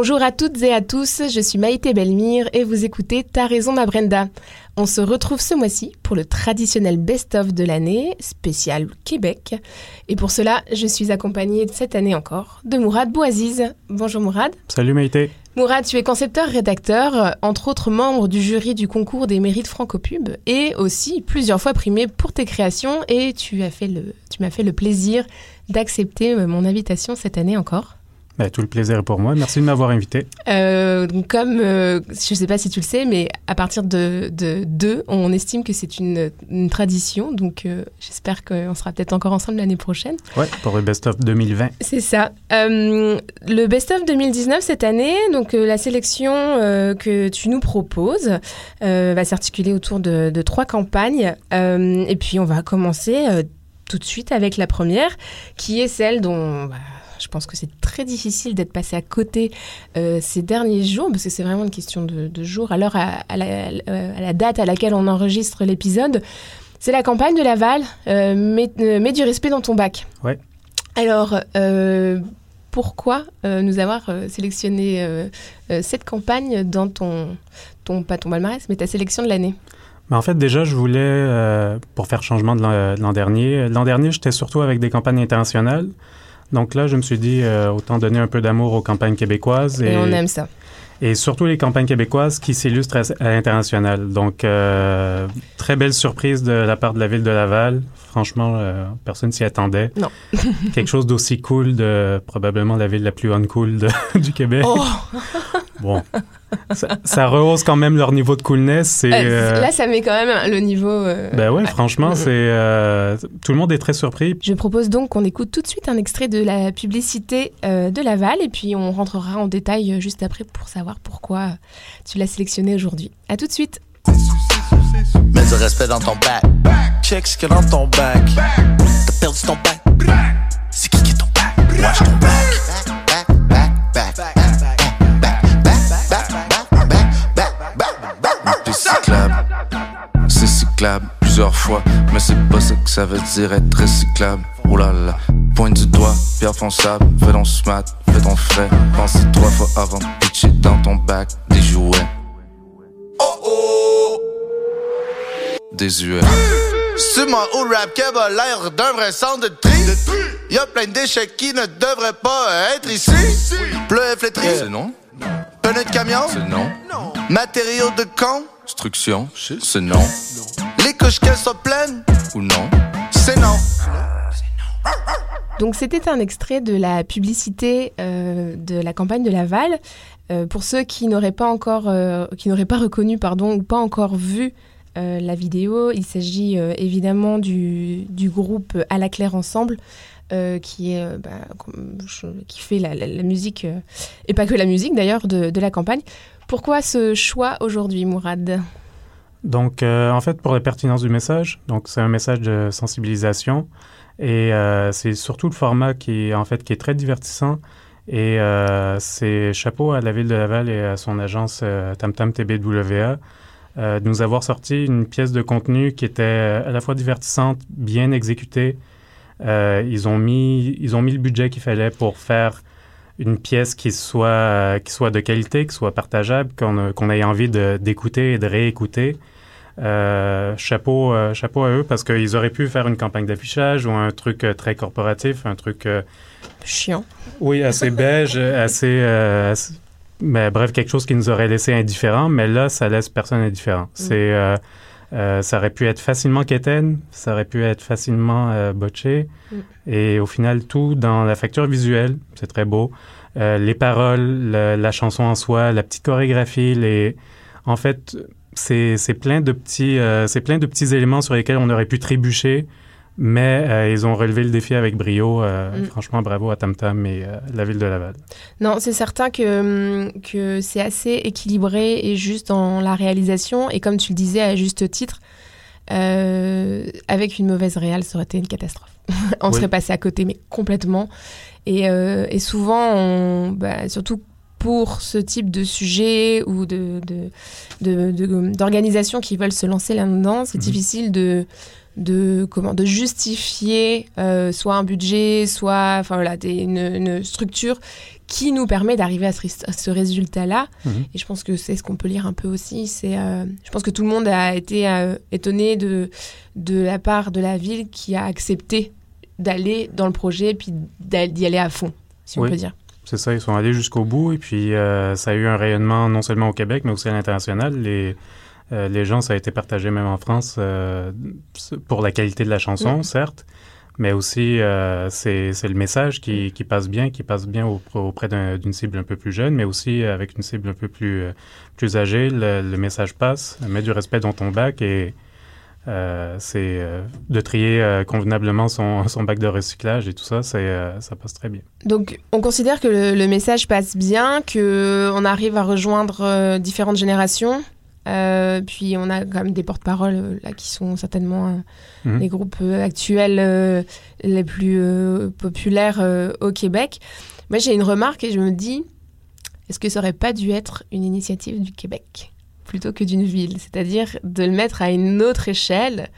Bonjour à toutes et à tous, je suis Maïté Belmire et vous écoutez T'as raison ma Brenda. On se retrouve ce mois-ci pour le traditionnel best-of de l'année, spécial Québec. Et pour cela, je suis accompagnée cette année encore de Mourad Bouaziz. Bonjour Mourad. Salut Maïté. Mourad, tu es concepteur-rédacteur, entre autres membre du jury du concours des mérites Francopub et aussi plusieurs fois primé pour tes créations et tu as fait le, tu m'as fait le plaisir d'accepter mon invitation cette année encore. Ben, tout le plaisir est pour moi. Merci de m'avoir invité. Euh, comme, euh, je ne sais pas si tu le sais, mais à partir de 2, on estime que c'est une, une, tradition. Donc, euh, j'espère qu'on sera peut-être encore ensemble l'année prochaine. Ouais, pour le Best of 2020. C'est ça. le Best of 2019 cette année, donc la sélection que tu nous proposes va s'articuler autour de, de, trois campagnes. et puis, on va commencer tout de suite avec la première, qui est celle dont... Bah, je pense que c'est très difficile d'être passé à côté euh, ces derniers jours, parce que c'est vraiment une question de, de jours. À l'heure, à, à, la date à laquelle on enregistre l'épisode, c'est la campagne de Laval, euh, mets, euh, mets, du respect dans ton bac. Ouais. Alors, euh, pourquoi euh, nous avoir sélectionné cette campagne dans ton, ton, pas ton palmarès, mais ta sélection de l'année? Mais en fait, déjà, je voulais, euh, pour faire changement de l'an dernier, l'an dernier, j'étais surtout avec des campagnes internationales. Donc là, je me suis dit, euh, autant donner un peu d'amour aux campagnes québécoises. Et, et, on aime ça. Et surtout les campagnes québécoises qui s'illustrent à, à l'international. Donc, euh, très belle surprise de la part de la ville de Laval. Franchement, euh, personne s'y attendait. Non. Quelque chose d'aussi cool de probablement la ville la plus uncool de, du Québec. Oh. bon, ça, ça, rehausse quand même leur niveau de coolness. Euh, euh, là, ça met quand même le niveau. Euh, ben ouais, franchement, c'est euh, tout le monde est très surpris. Je propose donc qu'on écoute tout de suite un extrait de la publicité de Laval et puis on rentrera en détail juste après pour savoir pourquoi tu l'as sélectionné aujourd'hui. À tout de suite. Mets du respect dans ton bac. Check ce qu'il y a dans ton bac. T'as perdu ton bac. C'est qui qui est ton bac? Watch ton bac. C'est cyclable plusieurs fois, mais c'est pas ça que ça veut dire être recyclable. Oh là là, pointe du doigt, pierre fonçable, fais ton smart, fais ton frais. Pense trois fois avant de pitcher dans ton bac des jouets. Oh oh! Désuet. C'est moi au rap qui a l'air d'un vrai centre de tri. Y'a plein de déchets qui ne devraient pas être ici. Pleu flétri. C'est non. Pneu de camion. C'est non. Matériaux de con. Construction. C'est non. Les couches qu'elles soient pleines. Ou non. C'est non. Donc c'était un extrait de la publicité euh, de la campagne de Laval. Euh, pour ceux qui n'auraient pas encore, euh, qui n'auraient pas reconnu, pardon, ou pas encore vu euh, la vidéo, il s'agit euh, évidemment du, du, groupe À la Claire Ensemble. Euh, qui, est, bah, qui fait la, musique, et pas que la musique d'ailleurs, de, la campagne. Pourquoi ce choix aujourd'hui, Mourad? Donc, en fait, pour la pertinence du message, donc c'est un message de sensibilisation, et c'est surtout le format qui, en fait, qui est très divertissant. Et c'est chapeau à la ville de Laval et à son agence TamTam TBWA euh, de nous avoir sorti une pièce de contenu qui était à la fois divertissante, bien exécutée. Euh, ils, ont mis, ils ont mis le budget qu'il fallait pour faire une pièce qui soit, qui soit de qualité, qui soit partageable, qu'on qu ait envie d'écouter et de réécouter. Euh, chapeau, euh, chapeau à eux parce qu'ils auraient pu faire une campagne d'affichage ou un truc euh, très corporatif, un truc... Euh, Chiant. Oui, assez beige, assez, assez mais bref, quelque chose qui nous aurait laissé indifférents, mais là, ça laisse personne indifférent. Mm. C'est, euh, ça aurait pu être facilement quétaine, ça aurait pu être facilement euh, botché, mm. et au final, tout dans la facture visuelle, c'est très beau. Euh, les paroles, le, la chanson en soi, la petite chorégraphie, les, en fait, c'est, c'est plein de petits, euh, c'est plein de petits éléments sur lesquels on aurait pu trébucher. Mais euh, ils ont relevé le défi avec brio. Euh, Mm. Franchement, bravo à Tam Tam et euh, la ville de Laval. Non, c'est certain que, hum, que c'est assez équilibré et juste dans la réalisation. Et comme tu le disais à juste titre, avec une mauvaise réal, ça aurait été une catastrophe. on Oui. serait passé à côté, mais complètement. Et, et souvent, on, bah, surtout pour ce type de sujet ou de, de, de- de- d'organisations qui veulent se lancer là-dedans, c'est Mhm. difficile de, de, comment, de justifier euh, soit un budget, soit enfin, voilà, des- une, une structure qui nous permet d'arriver à ce, résultat-là. Mhm. Et je pense que c'est ce qu'on peut lire un peu aussi. C'est, euh, je pense que tout le monde a été euh, étonné de, de la part de la ville qui a accepté d'aller dans le projet et puis d'y aller à fond, si on peut dire. C'est ça, ils sont allés jusqu'au bout et puis ça a eu un rayonnement non seulement au Québec, mais aussi à l'international. Les, euh, les gens, ça a été partagé même en France euh, pour la qualité de la chanson, Mm. certes, mais aussi euh, c'est le message qui, qui passe bien, qui passe bien au- auprès d'un- d'une cible un peu plus jeune, mais aussi avec une cible un peu plus, euh, plus âgée. Le, le message passe, met du respect dans ton bac et c'est de trier convenablement son, son bac de recyclage et tout ça, ça passe très bien. Donc, on considère que le, le message passe bien, que on arrive à rejoindre différentes générations? Euh, puis on a quand même des porte-paroles euh, là qui sont certainement euh, Mhm. les groupes euh, actuels les plus populaires au Québec. Moi, j'ai une remarque et je me dis, est-ce que ça aurait pas dû être une initiative du Québec plutôt que d'une ville? C'est-à-dire de le mettre à une autre échelle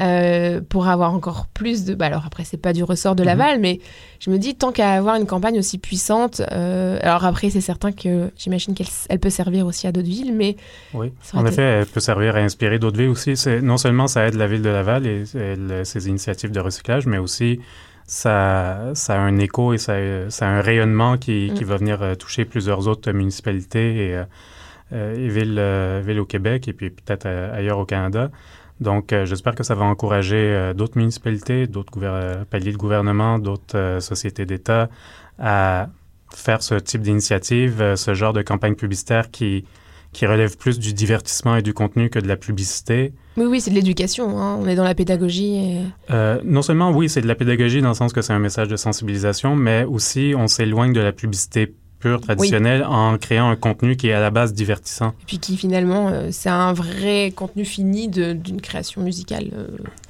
euh, pour avoir encore plus de... Bah alors après, c'est pas du ressort de Mhm. Laval, mais je me dis, tant qu'à avoir une campagne aussi puissante, euh, alors après, c'est certain que j'imagine qu'elle elle peut servir aussi à d'autres villes, mais Oui, en effet, elle peut servir à inspirer d'autres villes aussi. Non seulement ça aide la ville de Laval et, ses initiatives de recyclage, mais aussi ça, ça a un écho et ça, ça a un rayonnement qui, qui Mm. va venir euh, toucher plusieurs autres municipalités et, et villes, villes au Québec et puis peut-être ailleurs au Canada. Donc, euh, j'espère que ça va encourager euh, d'autres municipalités, d'autres euh, paliers de gouvernement, d'autres euh, sociétés d'État à faire ce type d'initiative, ce genre de campagne publicitaire qui, qui relève plus du divertissement et du contenu que de la publicité. oui, oui, c'est de l'éducation. hein. On est dans la pédagogie. Et... Non seulement, oui, c'est de la pédagogie dans le sens que c'est un message de sensibilisation, mais aussi on s'éloigne de la publicité pure, traditionnelle, en créant un contenu qui est à la base divertissant. Et puis qui finalement, euh, c'est un vrai contenu fini d'une création musicale. euh.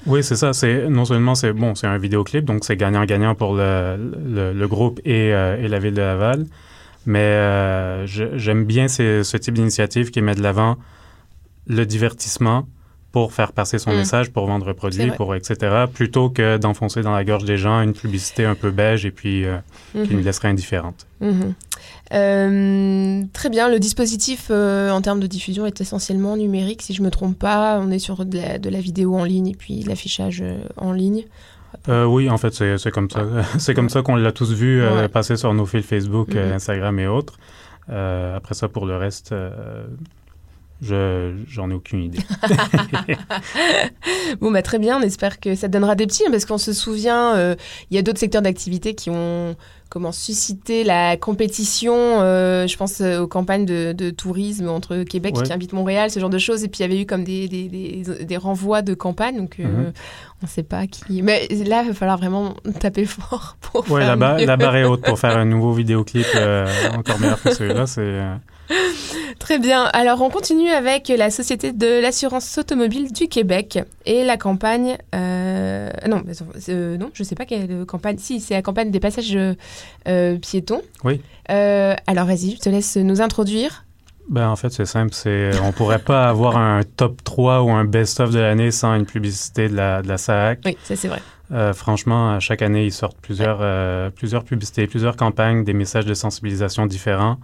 Oui, c'est ça. C'est non seulement c'est bon, c'est un vidéoclip, donc c'est gagnant-gagnant pour le, le, le groupe et, euh, et la ville de Laval. Mais j'aime bien ce type d'initiative qui met de l'avant le divertissement pour faire passer son Mm. message, pour vendre un produit, pour etc. Plutôt que d'enfoncer dans la gorge des gens une publicité un peu beige et puis euh, qui nous laisserait indifférente. Mhm. Euh, très bien, le dispositif euh, en termes de diffusion est essentiellement numérique, si je me trompe pas. On est sur de la, de la vidéo en ligne et puis l'affichage en ligne. Euh, oui, en fait, c'est comme ça. c'est comme ça qu'on l'a tous vu euh, Ouais. passer sur nos fils Facebook, Mhm. Instagram et autres. Euh, après ça, pour le reste, je j'en ai aucune idée. Bon, bah très bien, on espère que ça donnera des petits, hein, parce qu'on se souvient, euh, il y a d'autres secteurs d'activité qui ont comment suscité la compétition, euh, je pense euh, aux campagnes de, de tourisme entre Québec Ouais. qui invite Montréal, ce genre de choses, et puis il y avait eu comme des, des, des, des renvois de campagne, donc euh, Mhm. on ne sait pas qui... Mais là, il va falloir vraiment taper fort pour ouais, faire la, ba- mieux. la barre est haute pour faire un nouveau vidéoclip encore meilleur que celui-là. C'est Très bien. Alors, on continue avec la Société de l'assurance automobile du Québec et la campagne. euh, non, euh, non, je sais pas quelle campagne. Si, c'est la campagne des passages euh, piétons. Oui. Alors, vas-y, je te laisse nous introduire. ben, en fait, c'est simple. C'est on pourrait pas avoir un top 3 ou un best-of de l'année sans une publicité de la, de la SAAC. Oui, ça c'est vrai. Euh, franchement, chaque année, ils sortent plusieurs, euh, plusieurs publicités, plusieurs campagnes, des messages de sensibilisation différents.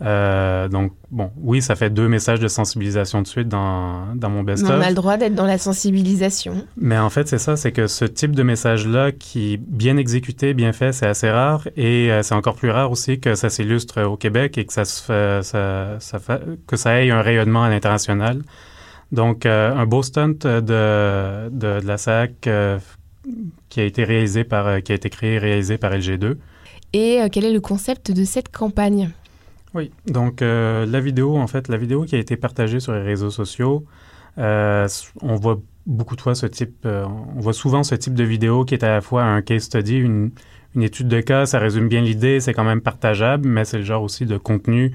Euh, donc, bon, oui, ça fait deux messages de sensibilisation de suite dans, dans mon Mais on best-of. a le droit d'être dans la sensibilisation. Mais en fait, c'est ça, c'est que ce type de message-là, qui bien exécuté, bien fait, c'est assez rare. Et euh, c'est encore plus rare aussi que ça s'illustre au Québec et que ça, se fait, ça, ça fait- que ça ait un rayonnement à l'international. Donc, euh, un beau stunt de, de, de la SAC euh, qui a été réalisé par, euh, qui a été créé et réalisé par LG2. Et euh, quel est le concept de cette campagne? Oui, donc euh, la vidéo, en fait, la vidéo qui a été partagée sur les réseaux sociaux, euh, on voit beaucoup de fois ce type, on voit souvent ce type de vidéo qui est à la fois un case study, une, une étude de cas, ça résume bien l'idée, c'est quand même partageable, mais c'est le genre aussi de contenu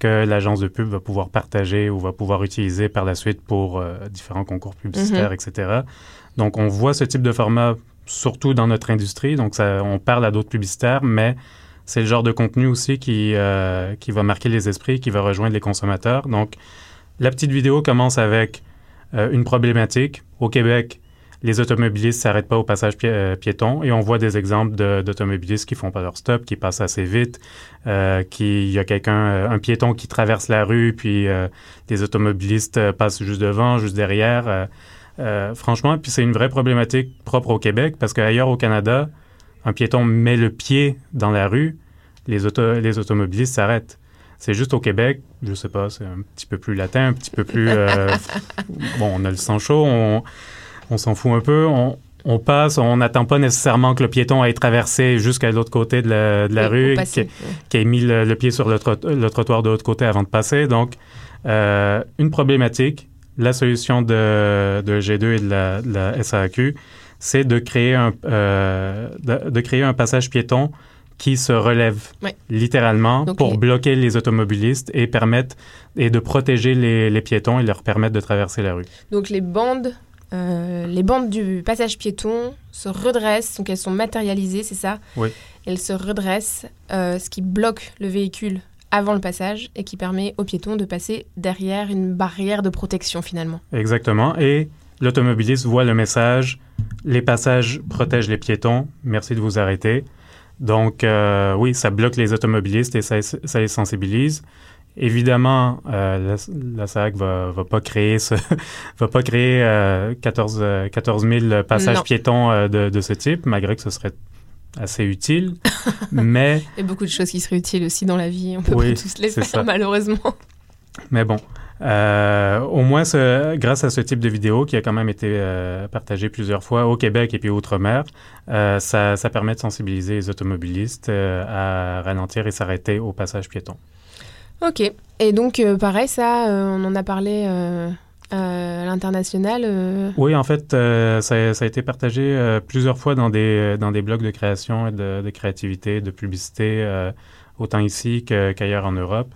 que l'agence de pub va pouvoir partager ou va pouvoir utiliser par la suite pour euh, différents concours publicitaires, Mhm. etc. Donc, on voit ce type de format surtout dans notre industrie. Donc, ça, on parle à d'autres publicitaires, mais c'est le genre de contenu aussi qui, euh, qui va marquer les esprits, qui va rejoindre les consommateurs. Donc, la petite vidéo commence avec euh, une problématique. Au Québec, les automobilistes ne s'arrêtent pas au passage euh, piéton et on voit des exemples de- d'automobilistes qui font pas leur stop, qui passent assez vite, euh, qui il y a quelqu'un, un piéton qui traverse la rue, puis les automobilistes passent juste devant, juste derrière. franchement, puis c'est une vraie problématique propre au Québec parce qu'ailleurs au Canada, un piéton met le pied dans la rue, les, auto, les automobilistes s'arrêtent. C'est juste au Québec, je sais pas, c'est un petit peu plus latin, un petit peu plus... euh, bon, on a le sang chaud, on, on s'en fout un peu, on, on passe, on n'attend pas nécessairement que le piéton aille traverser jusqu'à l'autre côté de la, de la Pour rue, qui, qui ait mis le, le pied sur le, trot- le trottoir de l'autre côté avant de passer. Donc, euh, une problématique, la solution de, de G2 et de la, de la SAQ, c'est de créer un euh, de, de créer un passage piéton qui se relève Ouais. littéralement Donc, pour les- bloquer les automobilistes et permettre et de protéger les, les piétons et leur permettre de traverser la rue. Donc les bandes, euh, les bandes du passage piéton se redressent, donc elles sont matérialisées, c'est ça? Oui. Elles se redressent, euh, ce qui bloque le véhicule avant le passage et qui permet aux piétons de passer derrière une barrière de protection finalement. Exactement. Et l'automobiliste voit le message les passages protègent les piétons. Merci de vous arrêter. Donc, euh, oui, ça bloque les automobilistes et ça, ça les sensibilise. Évidemment, euh, la, la SAC va, va pas créer ce, va pas créer euh, 14, euh, 14 000 passages Non. piétons euh, de, de ce type, malgré que ce serait assez utile. mais, Il y a beaucoup de choses qui seraient utiles aussi dans la vie, on peut Oui, pas tous les faire ça. malheureusement. mais bon. Euh, au moins, ce- grâce à ce type de vidéo qui a quand même été euh, partagé plusieurs fois au Québec et puis outre-mer, euh, ça, ça permet de sensibiliser les automobilistes euh, à ralentir et s'arrêter au passage piéton. Ok, et donc pareil, ça, on en a parlé à l'international. euh, Oui, en fait, euh, ça, ça a été partagé euh, plusieurs fois dans des, dans des blogs de création et de, de créativité, de publicité, autant ici qu'ailleurs en Europe.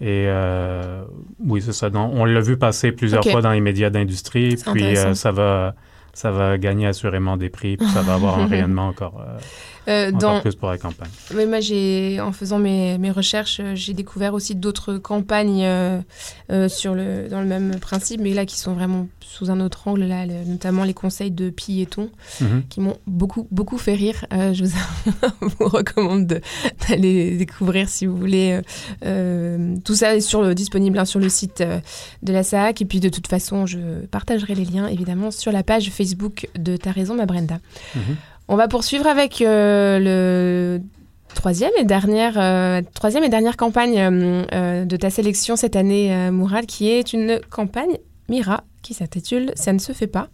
Et euh, oui, c'est ça. Donc, on l'a vu passer plusieurs fois dans les médias d'industrie, puis euh, ça va ça va gagner assurément des prix, puis ça va avoir un rayonnement encore, euh, euh, encore dans, plus pour la campagne. Oui, moi, j'ai, en faisant mes, mes recherches, euh, j'ai découvert aussi d'autres campagnes euh, euh, sur le, dans le même principe, mais là qui sont vraiment sous un autre angle, là, le- notamment les conseils de piétons, Mhm. qui m'ont beaucoup, beaucoup fait rire. Euh, je vous, vous recommande de- d'aller découvrir si vous voulez. tout ça est sur le, disponible hein, sur le site de la SAC. Et puis, de toute façon, je partagerai les liens, évidemment, sur la page Facebook de Ta raison, ma Brenda. Mhm. On va poursuivre avec euh, le troisième et dernière, euh, troisième et dernière campagne euh, euh, de ta sélection cette année, Mourad, qui est une campagne Mira qui s'intitule Ça ne se fait pas.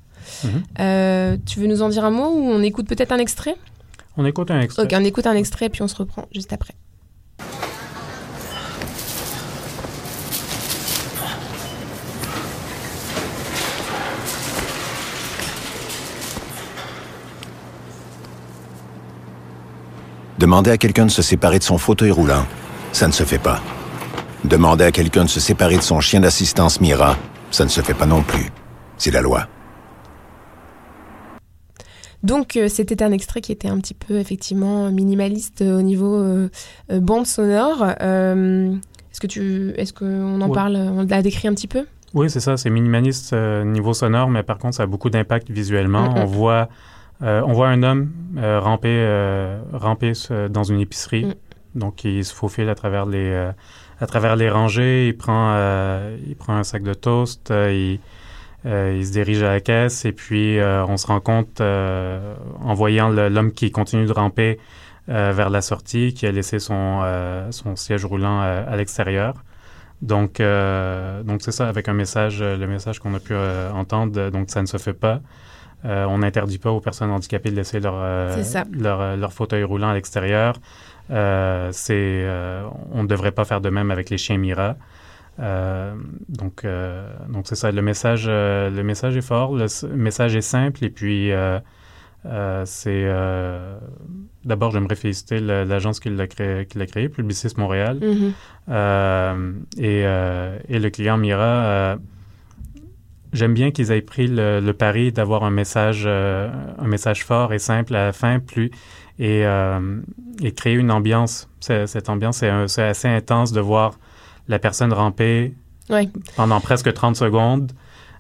Mhm. Tu veux nous en dire un mot ou on écoute peut-être un extrait? On écoute un extrait. Ok, on écoute un extrait puis on se reprend juste après. Demander à quelqu'un de se séparer de son fauteuil roulant, ça ne se fait pas. Demander à quelqu'un de se séparer de son chien d'assistance Mira, ça ne se fait pas non plus. C'est la loi. Donc euh, c'était un extrait qui était un petit peu effectivement minimaliste euh, au niveau euh, bande sonore. Euh, est-ce que tu, est-ce qu'on en Ouais. parle, on l'a décrit un petit peu? Oui, c'est ça. C'est minimaliste euh, niveau sonore, mais par contre, ça a beaucoup d'impact visuellement. Mhm. On voit, euh, on voit un homme euh, ramper, euh, ramper dans une épicerie. Mhm. Donc, il se faufile à travers les, à travers les rangées. Il prend, il prend un sac de toast. il, il se dirige à la caisse et puis on se rend compte, en voyant l'homme qui continue de ramper vers la sortie, qui a laissé son, son siège roulant à l'extérieur. Donc, donc c'est ça, avec un message, le message qu'on a pu entendre, donc ça ne se fait pas. Euh, on n'interdit pas aux personnes handicapées de laisser leur, euh, leur, euh, leur fauteuil roulant à l'extérieur. Euh, c'est, on ne devrait pas faire de même avec les chiens Mira. donc, donc c'est ça. Le message, le message est fort, le message est simple et puis c'est d'abord j'aimerais féliciter l'agence qui l'a créé, qui l'a créé, Publicis Montréal, Mhm. et, et, le client Mira J'aime bien qu'ils aient pris le, pari d'avoir un message, euh, un message fort et simple à la fin, plus et, euh, et créer une ambiance. Cette ambiance, c'est assez intense de voir la personne ramper pendant presque 30 secondes.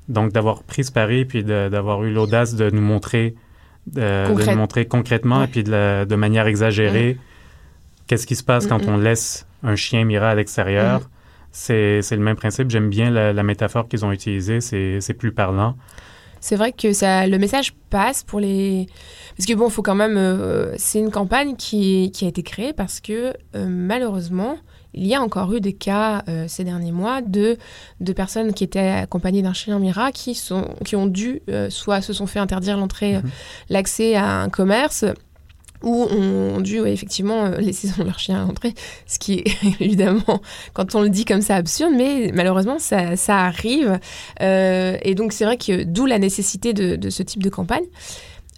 Donc, d'avoir pris ce pari, puis d'avoir eu l'audace de nous montrer, de, nous montrer concrètement, et puis de, de manière exagérée, qu'est-ce qui se passe quand on laisse un chien mirer à l'extérieur. Mm c'est le même principe. J'aime bien la, métaphore qu'ils ont utilisée. C'est plus parlant. C'est vrai que ça, le message passe pour les. Parce que bon, il faut quand même. Euh, c'est une campagne qui, qui, a été créée parce que euh, malheureusement, il y a encore eu des cas euh, ces derniers mois de, de personnes qui étaient accompagnées d'un chien Mira qui, sont, qui ont dû, soit se sont fait interdire l'entrée, mhm. l'accès à un commerce où ont dû effectivement euh, laisser leur chien entrer, ce qui est évidemment, quand on le dit comme ça, absurde, mais malheureusement, ça, arrive. Euh, et donc, c'est vrai que d'où la nécessité de, ce type de campagne.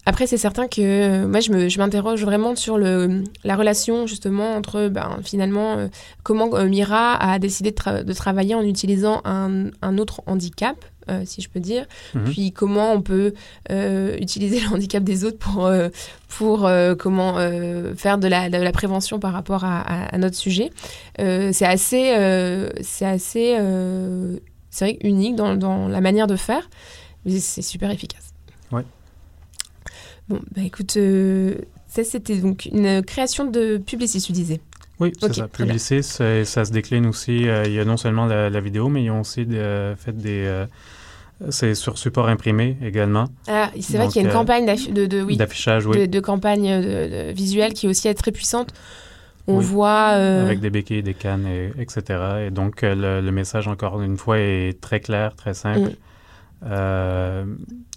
Après, c'est certain que euh, moi, je m'interroge vraiment sur le, la relation justement entre ben, finalement comment Mira a décidé de, de, travailler en utilisant un, un autre handicap euh, si je peux dire. Mhm. Puis comment on peut euh, utiliser le handicap des autres pour, euh, pour comment faire de la, de la, prévention par rapport à, à, notre sujet. c'est assez, c'est assez c'est vrai, unique dans, dans, la manière de faire, mais c'est super efficace. Ouais. Bon, bah écoute, ça c'était donc une création de Publicis, tu disais. Oui, c'est ça. Publicis, ça, se décline aussi. il y a non seulement la, la vidéo, mais ils ont aussi fait des, c'est sur support imprimé également. Ah, c'est vrai qu'il y a une euh, campagne d'affichage, de, oui. de, campagne euh, visuelle qui est aussi très puissante. On voit... Euh, Avec des béquilles, des cannes, etc. Et donc, le, message, encore une fois, est très clair, très simple. Mm.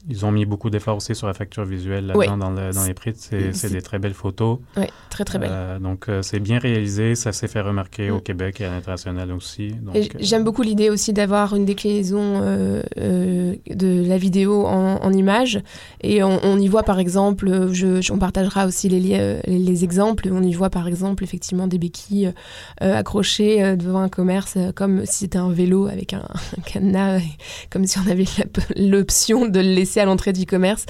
Ils ont mis beaucoup d'efforts aussi sur la facture visuelle là-dedans dans, les prix. C'est des très belles photos. Oui, très très belles. Euh, donc euh, c'est bien réalisé, ça s'est fait remarquer au mm. Québec et à l'international aussi. Euh, j'aime beaucoup l'idée aussi d'avoir une déclinaison de la vidéo en, images. Et on, y voit par exemple, je, on partagera aussi les, les, exemples, on y voit par exemple effectivement des béquilles accrochées devant un commerce comme si c'était un vélo avec un, un cadenas, comme si on avait l'option de le laisser à l'entrée du commerce.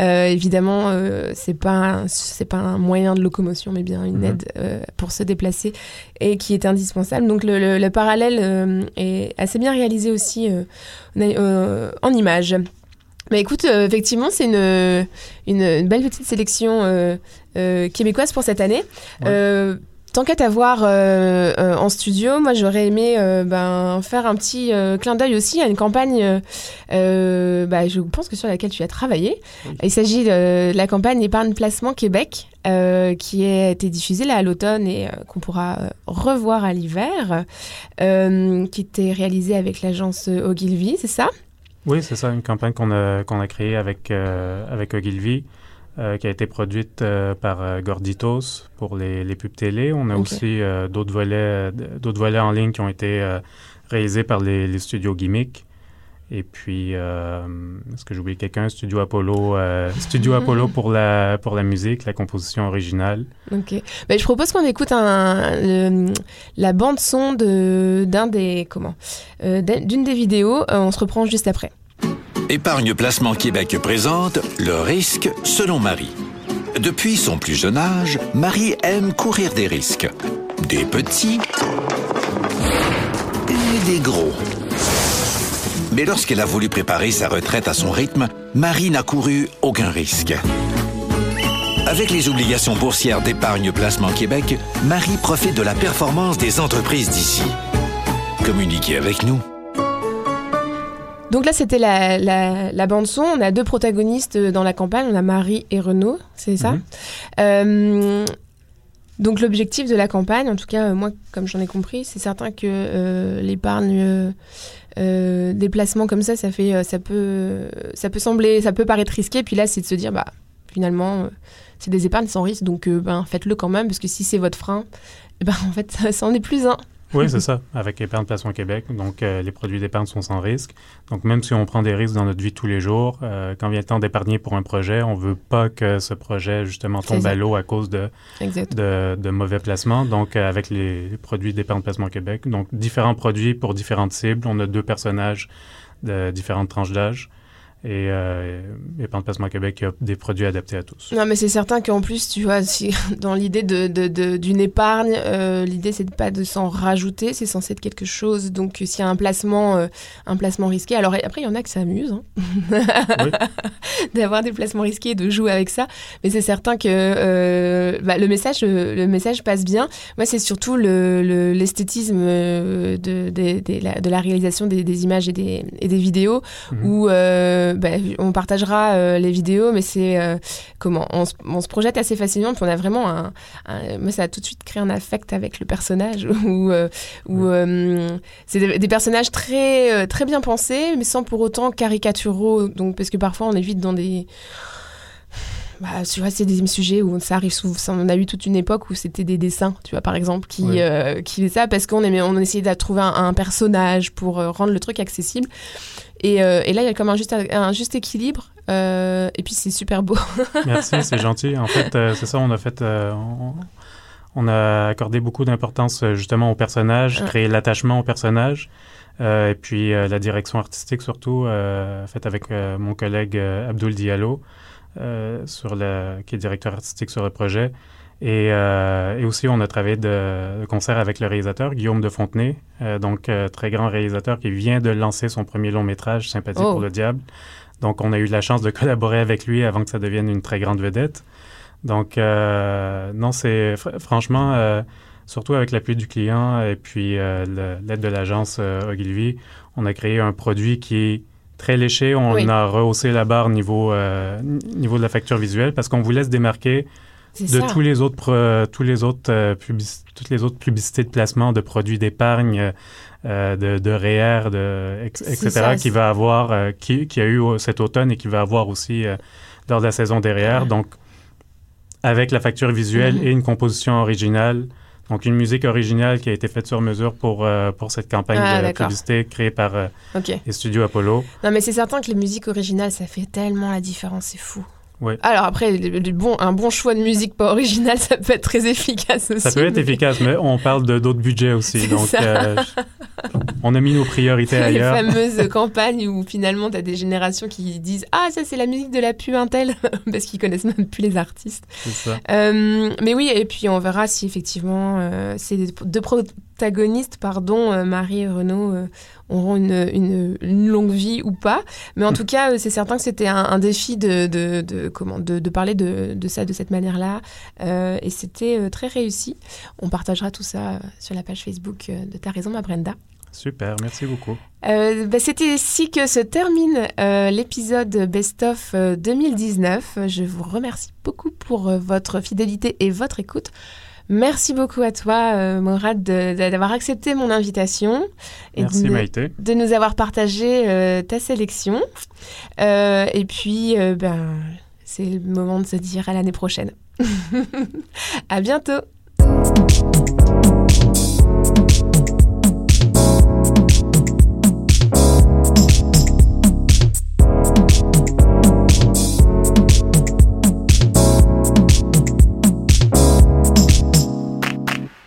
Euh, évidemment, euh, c'est pas c'est pas un moyen de locomotion, mais bien une mhm. aide euh, pour se déplacer et qui est indispensable. Donc le, parallèle est assez bien réalisé aussi en images. Mais écoute, effectivement, c'est une, une, belle petite sélection québécoise pour cette année. Tant qu'à t'avoir euh, euh, en studio, moi j'aurais aimé euh, ben, faire un petit clin d'œil aussi à une campagne, bah, je pense que sur laquelle tu as travaillé. Il s'agit de, la campagne Épargne Placement Québec, qui a été diffusée là à l'automne et qu'on pourra revoir à l'hiver, qui était réalisée avec l'agence Ogilvy, c'est ça? Oui, c'est ça, une campagne qu'on a, qu'on a créée avec, avec Ogilvy. Euh, qui a été produite euh, par euh, Gorditos pour les, les, pubs télé. On a aussi d'autres volets, d'autres volets en ligne qui ont été réalisés par les, les, studios Gimmick. Et puis, est-ce que j'ai oublié quelqu'un? Studio Apollo, Studio Apollo pour la, pour la musique, la composition originale. OK. Ben, je propose qu'on écoute un, la bande-son d'un des, comment, d'une des vidéos. on se reprend juste après. Épargne Placement Québec présente Le risque selon Marie. Depuis son plus jeune âge, Marie aime courir des risques. Des petits et des gros. Mais lorsqu'elle a voulu préparer sa retraite à son rythme, Marie n'a couru aucun risque. Avec les obligations boursières d'épargne Placement Québec, Marie profite de la performance des entreprises d'ici. Communiquez avec nous. Donc là, c'était la, bande-son. On a deux protagonistes dans la campagne. On a Marie et Renaud, c'est ça. Mhm. Euh, donc l'objectif de la campagne, en tout cas, moi, comme j'en ai compris, c'est certain que euh, l'épargne... Euh, des placements comme ça, ça fait, ça peut, ça peut sembler, ça peut paraître risqué. Puis là, c'est de se dire, bah, finalement, c'est des épargnes sans risque, donc ben, faites-le quand même, parce que si c'est votre frein, ben, en fait, ça en est plus un. Oui, c'est ça, avec Épargne Placement Québec. Donc, euh, les produits d'épargne sont sans risque. Donc, même si on prend des risques dans notre vie tous les jours, euh, quand vient le temps d'épargner pour un projet, on veut pas que ce projet, justement, tombe à l'eau à cause de, de, de, mauvais placements. Donc, euh, avec les, les produits d'épargne Placement Québec, donc différents produits pour différentes cibles. On a deux personnages de différentes tranches d'âge et euh, Épargne Placement Québec a des produits adaptés à tous. Non, mais c'est certain qu'en plus, tu vois, si, dans l'idée d'une de, de, épargne, euh, l'idée c'est pas de s'en rajouter, c'est censé être quelque chose. Donc, s'il y a un placement, euh, un placement risqué, alors après, il y en a qui s'amusent hein, d'avoir des placements risqués et de jouer avec ça. Mais c'est certain que euh, bah, le, message, le message passe bien. Moi, c'est surtout l'esthétisme le, de, de, de, la, de, la, réalisation des, des, images et des, et des vidéos mhm. où euh, bah, on partagera euh, les vidéos, mais c'est euh, comment on se, projette assez facilement. Puis on a vraiment un, moi ça a tout de suite créé un affect avec le personnage où, c'est des, personnages très très bien pensés, mais sans pour autant caricaturaux. Donc parce que parfois on est vite dans des bah, tu vois, c'est des sujets où ça arrive souvent. On a eu toute une époque où c'était des dessins, tu vois, par exemple, qui, qui faisaient ça parce qu'on on essayait de trouver un, personnage pour rendre le truc accessible. Euh, et, là, il y a comme un juste, un juste équilibre. Euh, et puis, c'est super beau. Merci, c'est gentil. En fait, euh, c'est ça, on a fait. On, a accordé beaucoup d'importance justement au personnage, créer l'attachement au personnage. et puis la direction artistique surtout, faite avec mon collègue Abdul Diallo, sur qui est directeur artistique sur le projet. Euh, et, aussi, on a travaillé de, concert avec le réalisateur Guillaume de Fontenay, euh, donc euh, très grand réalisateur qui vient de lancer son premier long métrage, Sympathie pour oh. le diable. Donc, on a eu la chance de collaborer avec lui avant que ça devienne une très grande vedette. Donc, non, c'est franchement, surtout avec l'appui du client et puis l'aide de l'agence Ogilvy, on a créé un produit qui est très léché. On a rehaussé la barre niveau, niveau de la facture visuelle parce qu'on voulait se démarquer de tous les autres, tous les autres euh, toutes les autres publicités de placement de produits d'épargne, euh, de, de REER, de, etc., qui va avoir, euh, qui, qui, a eu cet automne et qui va avoir aussi lors de la saison derrière. Donc, avec la facture visuelle mm-hmm. et une composition originale. Donc, une musique originale qui a été faite sur mesure pour, pour cette campagne ah, de publicité créée par les studios Apollo. Non, mais c'est certain que les musiques originales, ça fait tellement la différence, c'est fou. Alors après, bon, un bon choix de musique pas original, ça peut être très efficace aussi. Ça peut être efficace, mais on parle de d'autres budgets aussi. Donc, euh, on a mis nos priorités ailleurs. Les fameuses campagnes où finalement, tu as des générations qui disent Ah, ça, c'est la musique de la pub Intel, parce qu'ils connaissent même plus les artistes. Ça. Euh, mais oui, et puis on verra si effectivement, euh, c'est deux protagonistes, pardon, Marie et Renaud, auront une, une, longue vie ou pas. Mais en tout cas, c'est certain que c'était un, défi de, de, de comment, de, de, parler de, ça de cette manière-là. Euh, et c'était euh, très réussi. On partagera tout ça euh, sur la page Facebook de Ta raison, ma Brenda. Super, merci beaucoup. Bah, c'était ici que se termine l'épisode Best of 2019. Je vous remercie beaucoup pour votre fidélité et votre écoute. Merci beaucoup à toi, euh, Morad, d'avoir accepté mon invitation. Et Merci, de, Maïté. De nous avoir partagé euh, ta sélection. Euh, et puis, ben, c'est le moment de se dire à l'année prochaine. à bientôt.